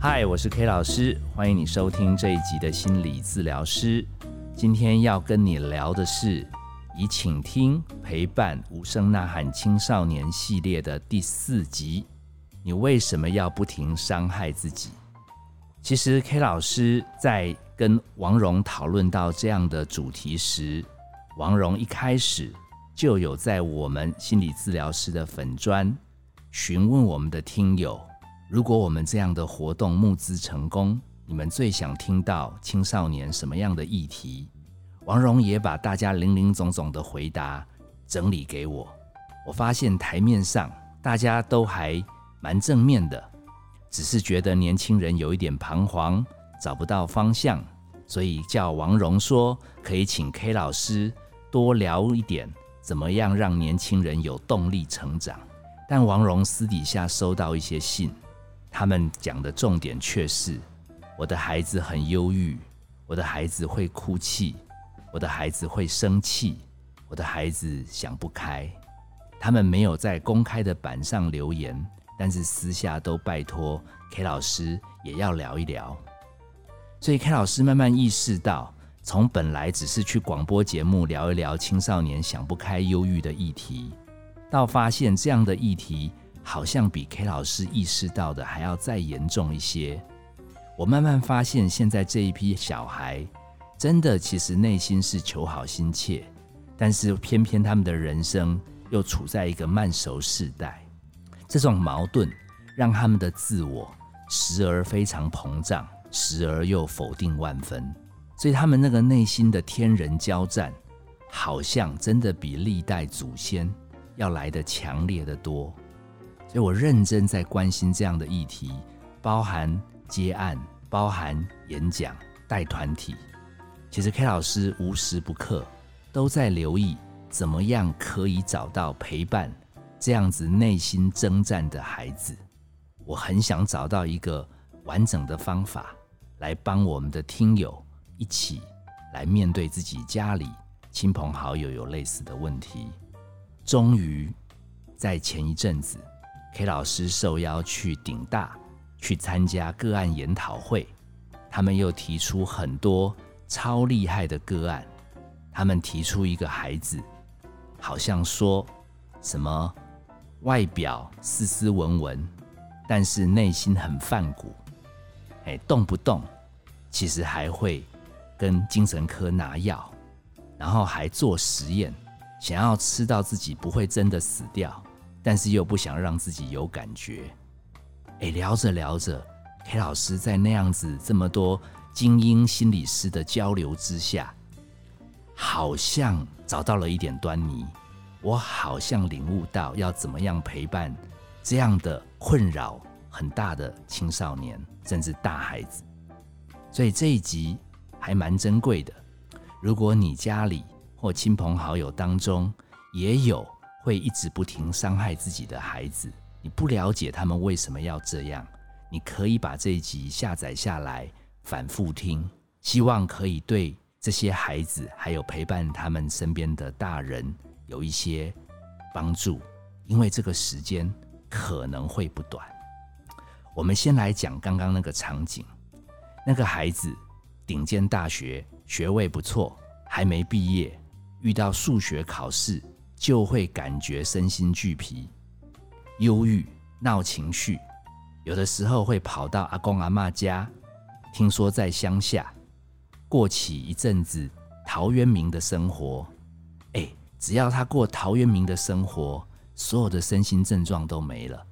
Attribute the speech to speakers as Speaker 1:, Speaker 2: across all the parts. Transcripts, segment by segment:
Speaker 1: 嗨，我是 K 老师，欢迎你收听这一集的心理治疗师。今天要跟你聊的是以倾听陪伴无声呐喊青少年系列的第四集。你为什么要不停伤害自己？其实 K 老师在跟王蓉讨论到这样的主题时，王蓉一开始就有在我们心理治疗师的粉砖询问我们的听友，如果我们这样的活动募资成功，你们最想听到青少年什么样的议题？王蓉也把大家零零总总的回答整理给我，我发现台面上大家都还蛮正面的。只是觉得年轻人有一点彷徨，找不到方向，所以叫王蓉说可以请 K 老师多聊一点，怎么样让年轻人有动力成长。但王蓉私底下收到一些信，他们讲的重点却是：我的孩子很忧郁，我的孩子会哭泣，我的孩子会生气，我的孩子想不开。他们没有在公开的板上留言。但是私下都拜托 K 老师也要聊一聊，所以 K 老师慢慢意识到，从本来只是去广播节目聊一聊青少年想不开、忧郁的议题，到发现这样的议题好像比 K 老师意识到的还要再严重一些。我慢慢发现，现在这一批小孩真的其实内心是求好心切，但是偏偏他们的人生又处在一个慢熟世代。这种矛盾让他们的自我时而非常膨胀，时而又否定万分，所以他们那个内心的天人交战，好像真的比历代祖先要来的强烈的多。所以我认真在关心这样的议题，包含接案、包含演讲、带团体。其实 K 老师无时不刻都在留意，怎么样可以找到陪伴。这样子内心征战的孩子，我很想找到一个完整的方法，来帮我们的听友一起来面对自己家里亲朋好友有类似的问题。终于在前一阵子，K 老师受邀去顶大去参加个案研讨会，他们又提出很多超厉害的个案。他们提出一个孩子，好像说什么？外表斯斯文文，但是内心很泛骨，哎，动不动其实还会跟精神科拿药，然后还做实验，想要吃到自己不会真的死掉，但是又不想让自己有感觉。哎，聊着聊着，K 老师在那样子这么多精英心理师的交流之下，好像找到了一点端倪。我好像领悟到要怎么样陪伴这样的困扰很大的青少年，甚至大孩子。所以这一集还蛮珍贵的。如果你家里或亲朋好友当中也有会一直不停伤害自己的孩子，你不了解他们为什么要这样，你可以把这一集下载下来反复听，希望可以对这些孩子还有陪伴他们身边的大人。有一些帮助，因为这个时间可能会不短。我们先来讲刚刚那个场景，那个孩子顶尖大学学位不错，还没毕业，遇到数学考试就会感觉身心俱疲、忧郁、闹情绪，有的时候会跑到阿公阿妈家，听说在乡下过起一阵子陶渊明的生活，哎。只要他过陶渊明的生活，所有的身心症状都没了，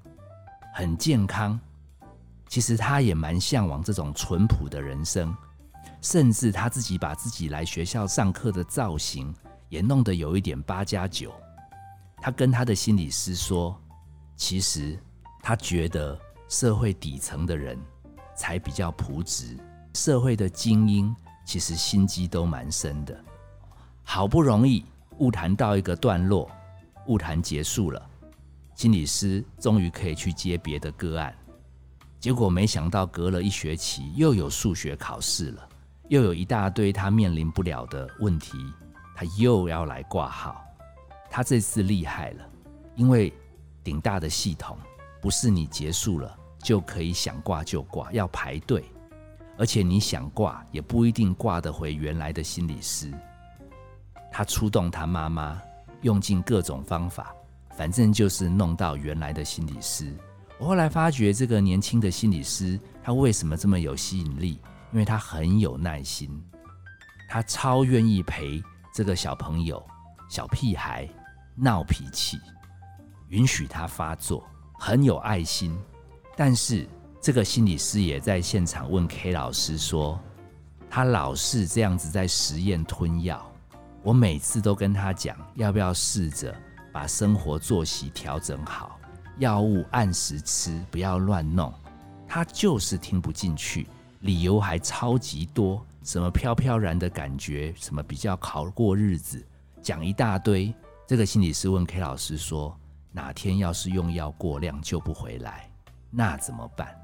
Speaker 1: 很健康。其实他也蛮向往这种淳朴的人生，甚至他自己把自己来学校上课的造型也弄得有一点八加九。他跟他的心理师说，其实他觉得社会底层的人才比较朴质，社会的精英其实心机都蛮深的，好不容易。误谈到一个段落，误谈结束了，心理师终于可以去接别的个案。结果没想到隔了一学期，又有数学考试了，又有一大堆他面临不了的问题，他又要来挂号。他这次厉害了，因为顶大的系统不是你结束了就可以想挂就挂，要排队，而且你想挂也不一定挂得回原来的心理师。他出动他妈妈，用尽各种方法，反正就是弄到原来的心理师。我后来发觉，这个年轻的心理师他为什么这么有吸引力？因为他很有耐心，他超愿意陪这个小朋友、小屁孩闹脾气，允许他发作，很有爱心。但是这个心理师也在现场问 K 老师说：“他老是这样子在实验吞药。”我每次都跟他讲，要不要试着把生活作息调整好，药物按时吃，不要乱弄。他就是听不进去，理由还超级多，什么飘飘然的感觉，什么比较好过日子，讲一大堆。这个心理师问 K 老师说：“哪天要是用药过量救不回来，那怎么办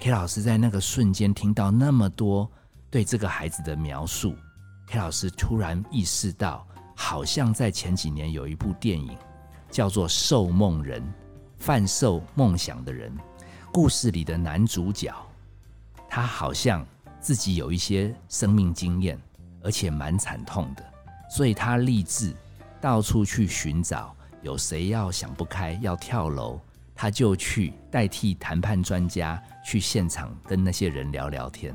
Speaker 1: ？”K 老师在那个瞬间听到那么多对这个孩子的描述。K 老师突然意识到，好像在前几年有一部电影叫做《受梦人》，贩售梦想的人。故事里的男主角，他好像自己有一些生命经验，而且蛮惨痛的，所以他立志到处去寻找有谁要想不开要跳楼，他就去代替谈判专家去现场跟那些人聊聊天。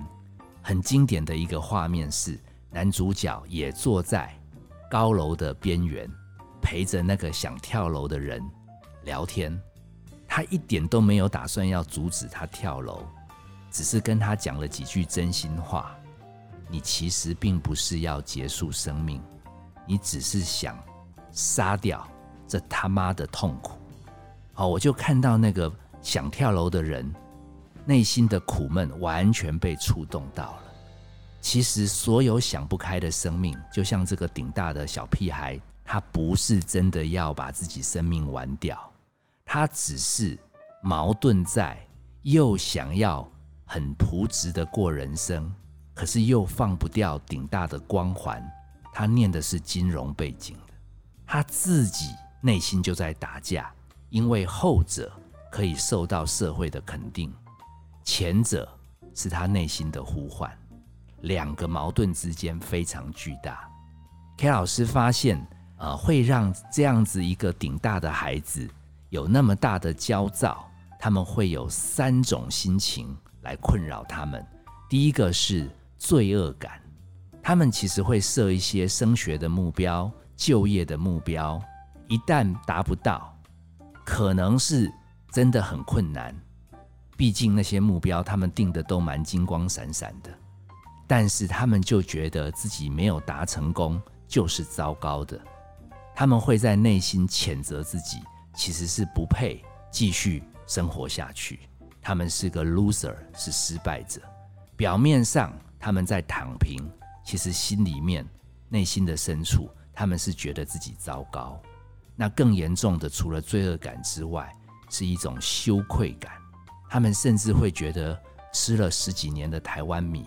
Speaker 1: 很经典的一个画面是。男主角也坐在高楼的边缘，陪着那个想跳楼的人聊天。他一点都没有打算要阻止他跳楼，只是跟他讲了几句真心话：“你其实并不是要结束生命，你只是想杀掉这他妈的痛苦。”好，我就看到那个想跳楼的人内心的苦闷完全被触动到了。其实，所有想不开的生命，就像这个顶大的小屁孩，他不是真的要把自己生命玩掉，他只是矛盾在又想要很朴直的过人生，可是又放不掉顶大的光环。他念的是金融背景的，他自己内心就在打架，因为后者可以受到社会的肯定，前者是他内心的呼唤。两个矛盾之间非常巨大。K 老师发现，呃，会让这样子一个顶大的孩子有那么大的焦躁，他们会有三种心情来困扰他们。第一个是罪恶感，他们其实会设一些升学的目标、就业的目标，一旦达不到，可能是真的很困难。毕竟那些目标他们定的都蛮金光闪闪的。但是他们就觉得自己没有达成功就是糟糕的，他们会在内心谴责自己，其实是不配继续生活下去。他们是个 loser，是失败者。表面上他们在躺平，其实心里面、内心的深处，他们是觉得自己糟糕。那更严重的，除了罪恶感之外，是一种羞愧感。他们甚至会觉得吃了十几年的台湾米。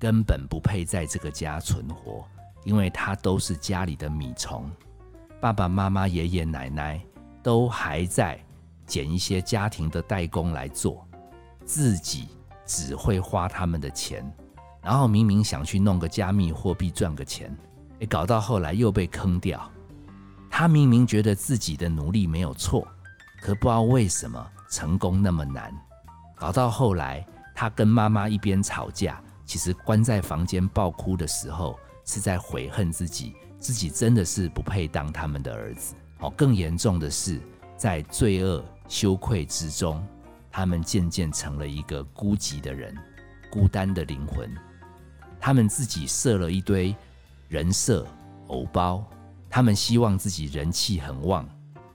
Speaker 1: 根本不配在这个家存活，因为他都是家里的米虫。爸爸妈妈、爷爷奶奶都还在捡一些家庭的代工来做，自己只会花他们的钱。然后明明想去弄个加密货币赚个钱，诶，搞到后来又被坑掉。他明明觉得自己的努力没有错，可不知道为什么成功那么难。搞到后来，他跟妈妈一边吵架。其实关在房间爆哭的时候，是在悔恨自己，自己真的是不配当他们的儿子。哦，更严重的是，在罪恶羞愧之中，他们渐渐成了一个孤寂的人，孤单的灵魂。他们自己设了一堆人设偶包，他们希望自己人气很旺，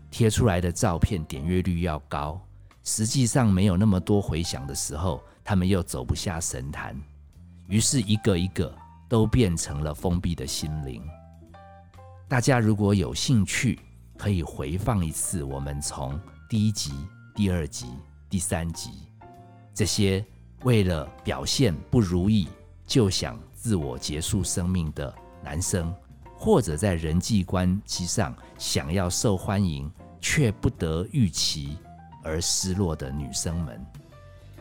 Speaker 1: 贴出来的照片点阅率要高。实际上没有那么多回响的时候，他们又走不下神坛。于是，一个一个都变成了封闭的心灵。大家如果有兴趣，可以回放一次我们从第一集、第二集、第三集这些为了表现不如意就想自我结束生命的男生，或者在人际关系上想要受欢迎却不得预期而失落的女生们。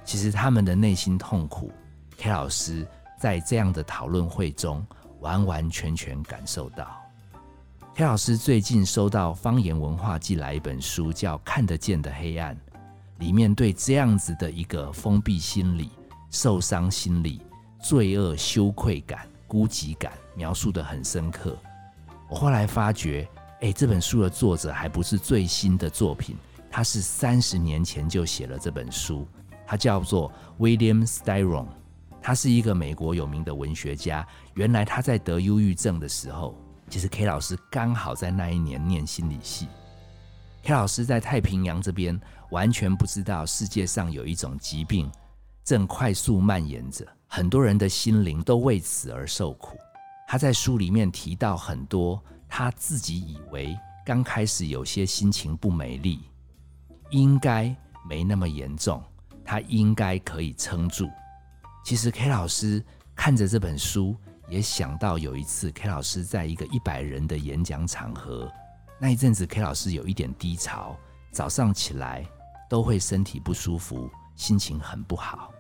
Speaker 1: 其实他们的内心痛苦，K 老师在这样的讨论会中完完全全感受到。K 老师最近收到方言文化寄来一本书，叫《看得见的黑暗》，里面对这样子的一个封闭心理、受伤心理、罪恶、羞愧感、孤寂感描述的很深刻。我后来发觉，哎，这本书的作者还不是最新的作品，他是三十年前就写了这本书。他叫做 William Styron，他是一个美国有名的文学家。原来他在得忧郁症的时候，其实 K 老师刚好在那一年念心理系。K 老师在太平洋这边完全不知道世界上有一种疾病正快速蔓延着，很多人的心灵都为此而受苦。他在书里面提到很多他自己以为刚开始有些心情不美丽，应该没那么严重。他应该可以撑住。其实 K 老师看着这本书，也想到有一次 K 老师在一个一百人的演讲场合，那一阵子 K 老师有一点低潮，早上起来都会身体不舒服，心情很不好。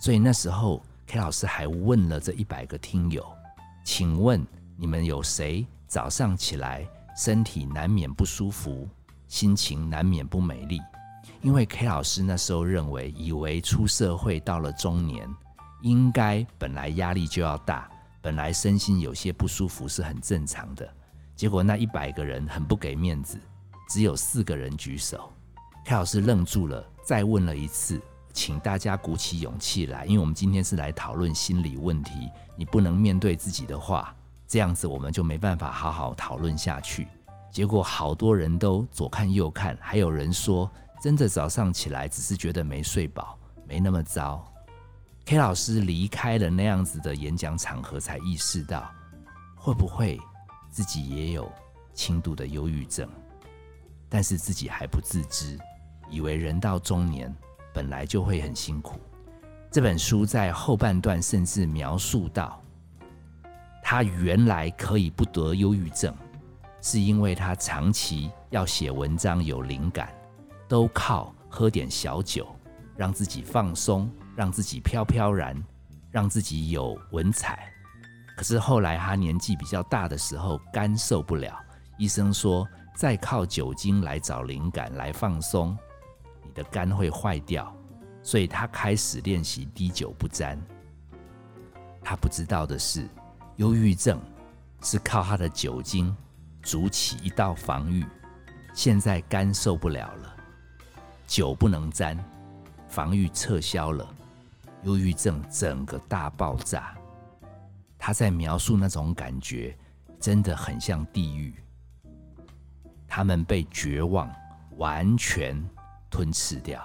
Speaker 1: 所以那时候 K 老师还问了这一百个听友：“请问你们有谁早上起来身体难免不舒服，心情难免不美丽？”因为 K 老师那时候认为，以为出社会到了中年，应该本来压力就要大，本来身心有些不舒服是很正常的。结果那一百个人很不给面子，只有四个人举手。K 老师愣住了，再问了一次，请大家鼓起勇气来，因为我们今天是来讨论心理问题，你不能面对自己的话，这样子我们就没办法好好讨论下去。结果好多人都左看右看，还有人说。真的早上起来只是觉得没睡饱，没那么糟。K 老师离开了那样子的演讲场合，才意识到会不会自己也有轻度的忧郁症，但是自己还不自知，以为人到中年本来就会很辛苦。这本书在后半段甚至描述到，他原来可以不得忧郁症，是因为他长期要写文章有灵感。都靠喝点小酒，让自己放松，让自己飘飘然，让自己有文采。可是后来他年纪比较大的时候，肝受不了，医生说再靠酒精来找灵感来放松，你的肝会坏掉。所以他开始练习滴酒不沾。他不知道的是，忧郁症是靠他的酒精筑起一道防御。现在肝受不了了。酒不能沾，防御撤销了，忧郁症整个大爆炸。他在描述那种感觉，真的很像地狱。他们被绝望完全吞噬掉。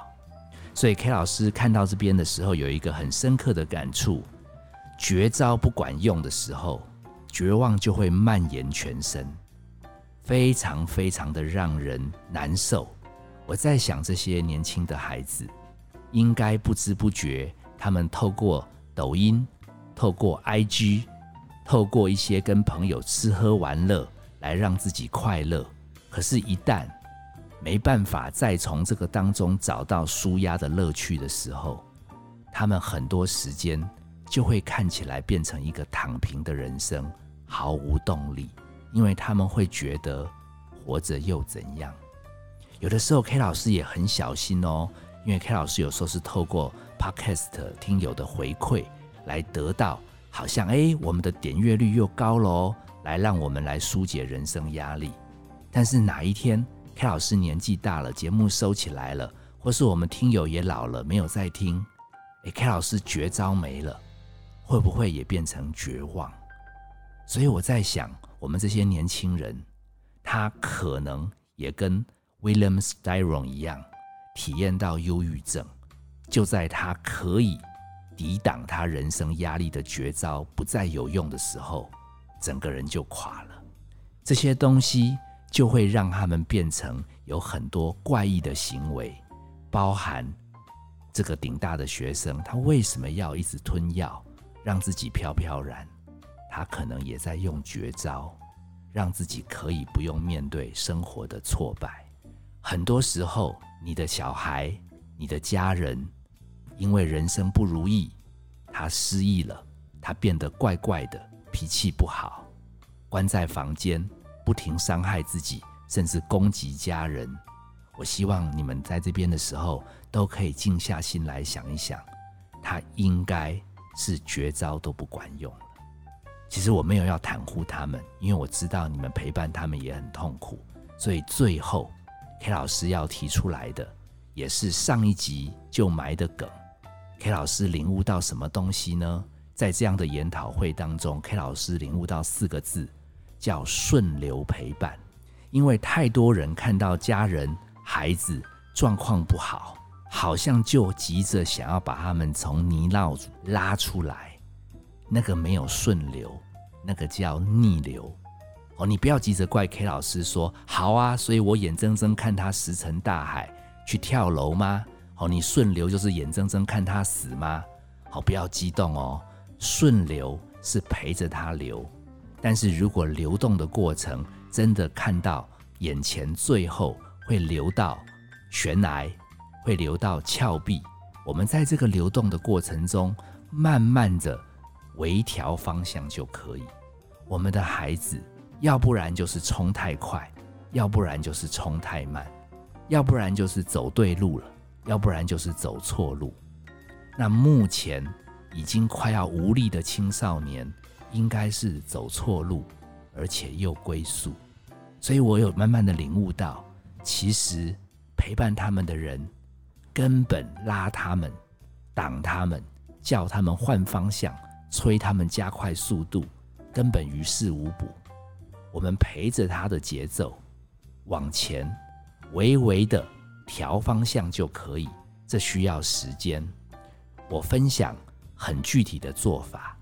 Speaker 1: 所以 K 老师看到这边的时候，有一个很深刻的感触：绝招不管用的时候，绝望就会蔓延全身，非常非常的让人难受。我在想，这些年轻的孩子应该不知不觉，他们透过抖音、透过 IG、透过一些跟朋友吃喝玩乐来让自己快乐。可是，一旦没办法再从这个当中找到舒压的乐趣的时候，他们很多时间就会看起来变成一个躺平的人生，毫无动力，因为他们会觉得活着又怎样。有的时候，K 老师也很小心哦，因为 K 老师有时候是透过 Podcast 听友的回馈来得到，好像哎，我们的点阅率又高喽，来让我们来疏解人生压力。但是哪一天 K 老师年纪大了，节目收起来了，或是我们听友也老了，没有再听，哎，K 老师绝招没了，会不会也变成绝望？所以我在想，我们这些年轻人，他可能也跟。William Styron 一样，体验到忧郁症，就在他可以抵挡他人生压力的绝招不再有用的时候，整个人就垮了。这些东西就会让他们变成有很多怪异的行为，包含这个顶大的学生，他为什么要一直吞药，让自己飘飘然？他可能也在用绝招，让自己可以不用面对生活的挫败。很多时候，你的小孩、你的家人，因为人生不如意，他失忆了，他变得怪怪的，脾气不好，关在房间，不停伤害自己，甚至攻击家人。我希望你们在这边的时候，都可以静下心来想一想，他应该是绝招都不管用了。其实我没有要袒护他们，因为我知道你们陪伴他们也很痛苦，所以最后 K 老师要提出来的，也是上一集就埋的梗。K 老师领悟到什么东西呢？在这样的研讨会当中，K 老师领悟到四个字，叫顺流陪伴。因为太多人看到家人、孩子状况不好，好像就急着想要把他们从泥淖拉出来。那个没有顺流，那个叫逆流。哦，你不要急着怪 K 老师说好啊，所以我眼睁睁看他石沉大海去跳楼吗？哦，你顺流就是眼睁睁看他死吗？好，不要激动哦。顺流是陪着他流，但是如果流动的过程真的看到眼前最后会流到悬崖，会流到峭壁，我们在这个流动的过程中，慢慢的。微调方向就可以。我们的孩子，要不然就是冲太快，要不然就是冲太慢，要不然就是走对路了，要不然就是走错路。那目前已经快要无力的青少年，应该是走错路，而且又归宿。所以我有慢慢的领悟到，其实陪伴他们的人，根本拉他们、挡他们、叫他们换方向。催他们加快速度，根本于事无补。我们陪着他的节奏往前，微微的调方向就可以。这需要时间。我分享很具体的做法。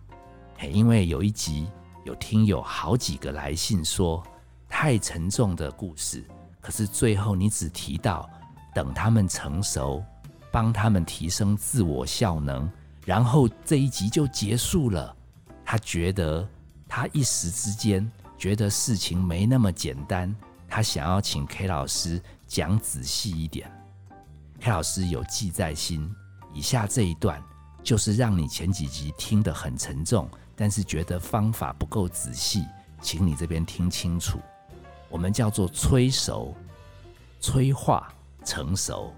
Speaker 1: 因为有一集有听友好几个来信说，太沉重的故事，可是最后你只提到等他们成熟，帮他们提升自我效能。然后这一集就结束了。他觉得他一时之间觉得事情没那么简单，他想要请 K 老师讲仔细一点。黑老师有记在心，以下这一段就是让你前几集听得很沉重，但是觉得方法不够仔细，请你这边听清楚。我们叫做催熟、催化、成熟。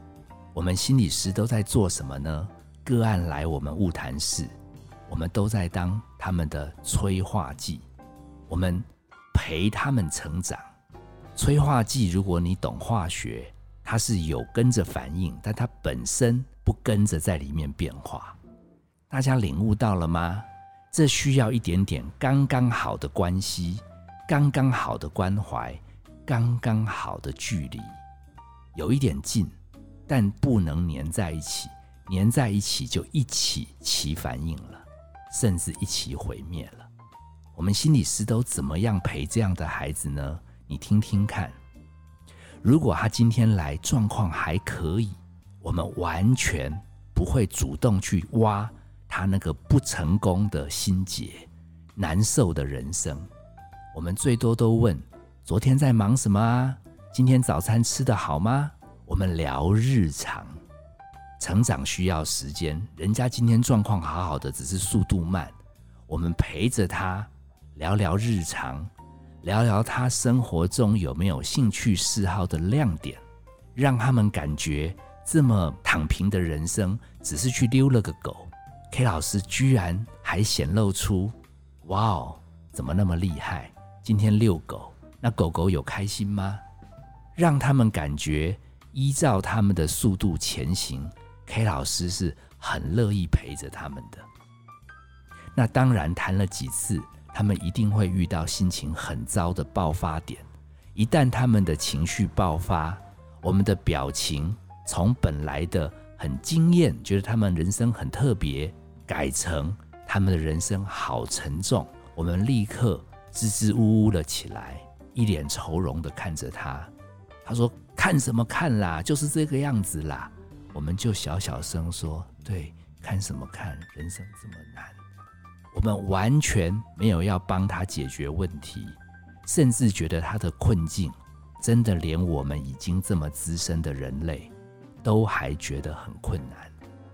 Speaker 1: 我们心理师都在做什么呢？个案来我们物谈室，我们都在当他们的催化剂，我们陪他们成长。催化剂，如果你懂化学，它是有跟着反应，但它本身不跟着在里面变化。大家领悟到了吗？这需要一点点刚刚好的关系，刚刚好的关怀，刚刚好的距离，有一点近，但不能粘在一起。粘在一起就一起起反应了，甚至一起毁灭了。我们心理师都怎么样陪这样的孩子呢？你听听看。如果他今天来状况还可以，我们完全不会主动去挖他那个不成功的心结、难受的人生。我们最多都问：昨天在忙什么啊？今天早餐吃得好吗？我们聊日常。成长需要时间，人家今天状况好好的，只是速度慢。我们陪着他聊聊日常，聊聊他生活中有没有兴趣嗜好的亮点，让他们感觉这么躺平的人生只是去溜了个狗。K 老师居然还显露出，哇哦，怎么那么厉害？今天遛狗，那狗狗有开心吗？让他们感觉依照他们的速度前行。K 老师是很乐意陪着他们的。那当然谈了几次，他们一定会遇到心情很糟的爆发点。一旦他们的情绪爆发，我们的表情从本来的很惊艳，觉得他们人生很特别，改成他们的人生好沉重，我们立刻支支吾吾了起来，一脸愁容的看着他。他说：“看什么看啦？就是这个样子啦。”我们就小小声说：“对，看什么看？人生这么难。”我们完全没有要帮他解决问题，甚至觉得他的困境真的连我们已经这么资深的人类都还觉得很困难，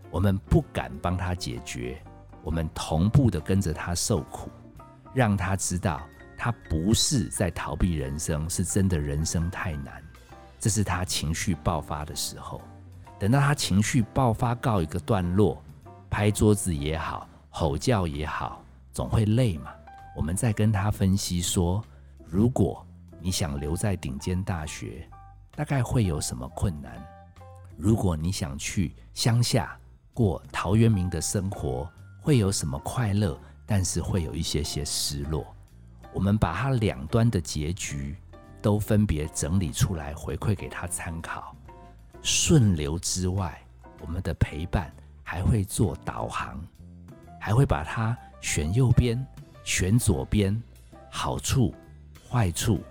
Speaker 1: 我们不敢帮他解决，我们同步的跟着他受苦，让他知道他不是在逃避人生，是真的人生太难。这是他情绪爆发的时候。等到他情绪爆发告一个段落，拍桌子也好，吼叫也好，总会累嘛。我们再跟他分析说，如果你想留在顶尖大学，大概会有什么困难？如果你想去乡下过陶渊明的生活，会有什么快乐？但是会有一些些失落。我们把他两端的结局都分别整理出来，回馈给他参考。顺流之外，我们的陪伴还会做导航，还会把它选右边、选左边，好处、坏处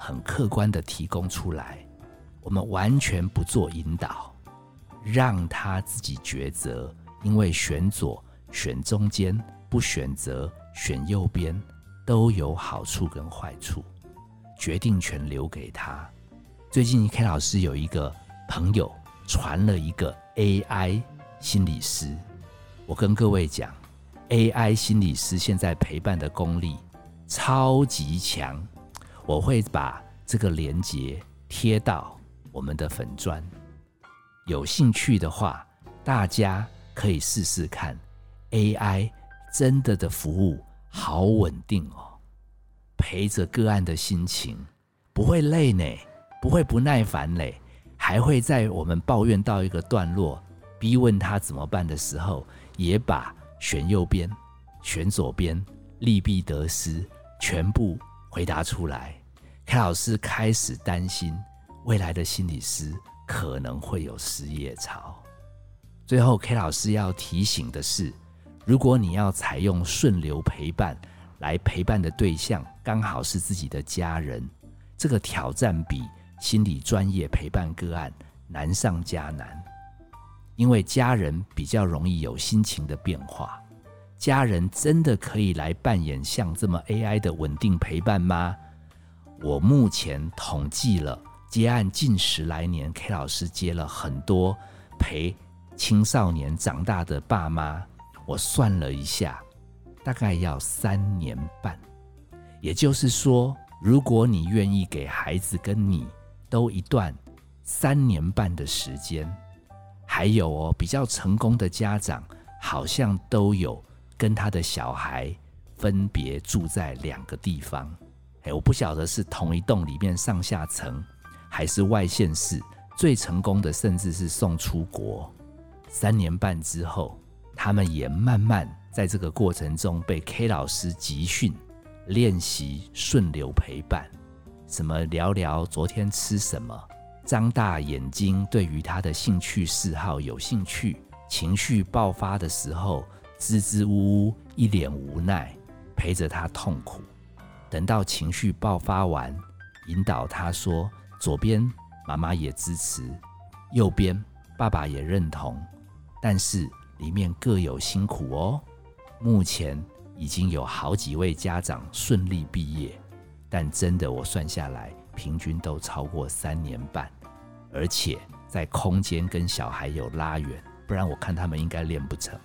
Speaker 1: 很客观的提供出来。我们完全不做引导，让他自己抉择。因为选左、选中间，不选择选右边，都有好处跟坏处，决定权留给他。最近 K 老师有一个。朋友传了一个 AI 心理师，我跟各位讲，AI 心理师现在陪伴的功力超级强，我会把这个连接贴到我们的粉砖，有兴趣的话，大家可以试试看，AI 真的的服务好稳定哦，陪着个案的心情不会累呢，不会不耐烦嘞。还会在我们抱怨到一个段落，逼问他怎么办的时候，也把选右边、选左边利弊得失全部回答出来。K 老师开始担心未来的心理师可能会有失业潮。最后，K 老师要提醒的是，如果你要采用顺流陪伴来陪伴的对象刚好是自己的家人，这个挑战比。心理专业陪伴个案难上加难，因为家人比较容易有心情的变化。家人真的可以来扮演像这么 AI 的稳定陪伴吗？我目前统计了接案近十来年，K 老师接了很多陪青少年长大的爸妈，我算了一下，大概要三年半。也就是说，如果你愿意给孩子跟你。都一段三年半的时间，还有哦，比较成功的家长好像都有跟他的小孩分别住在两个地方。哎，我不晓得是同一栋里面上下层，还是外县市。最成功的甚至是送出国。三年半之后，他们也慢慢在这个过程中被 K 老师集训练习顺流陪伴。什么聊聊昨天吃什么？张大眼睛，对于他的兴趣嗜好有兴趣。情绪爆发的时候，支支吾吾，一脸无奈，陪着他痛苦。等到情绪爆发完，引导他说：“左边妈妈也支持，右边爸爸也认同，但是里面各有辛苦哦。”目前已经有好几位家长顺利毕业。但真的，我算下来，平均都超过三年半，而且在空间跟小孩有拉远，不然我看他们应该练不成。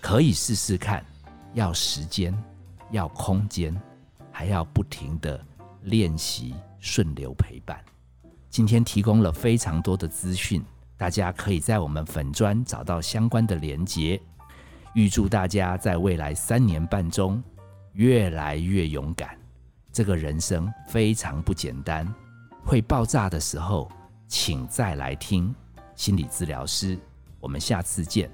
Speaker 1: 可以试试看，要时间，要空间，还要不停的练习顺流陪伴。今天提供了非常多的资讯，大家可以在我们粉砖找到相关的连结。预祝大家在未来三年半中越来越勇敢。这个人生非常不简单，会爆炸的时候，请再来听心理治疗师我们下次见。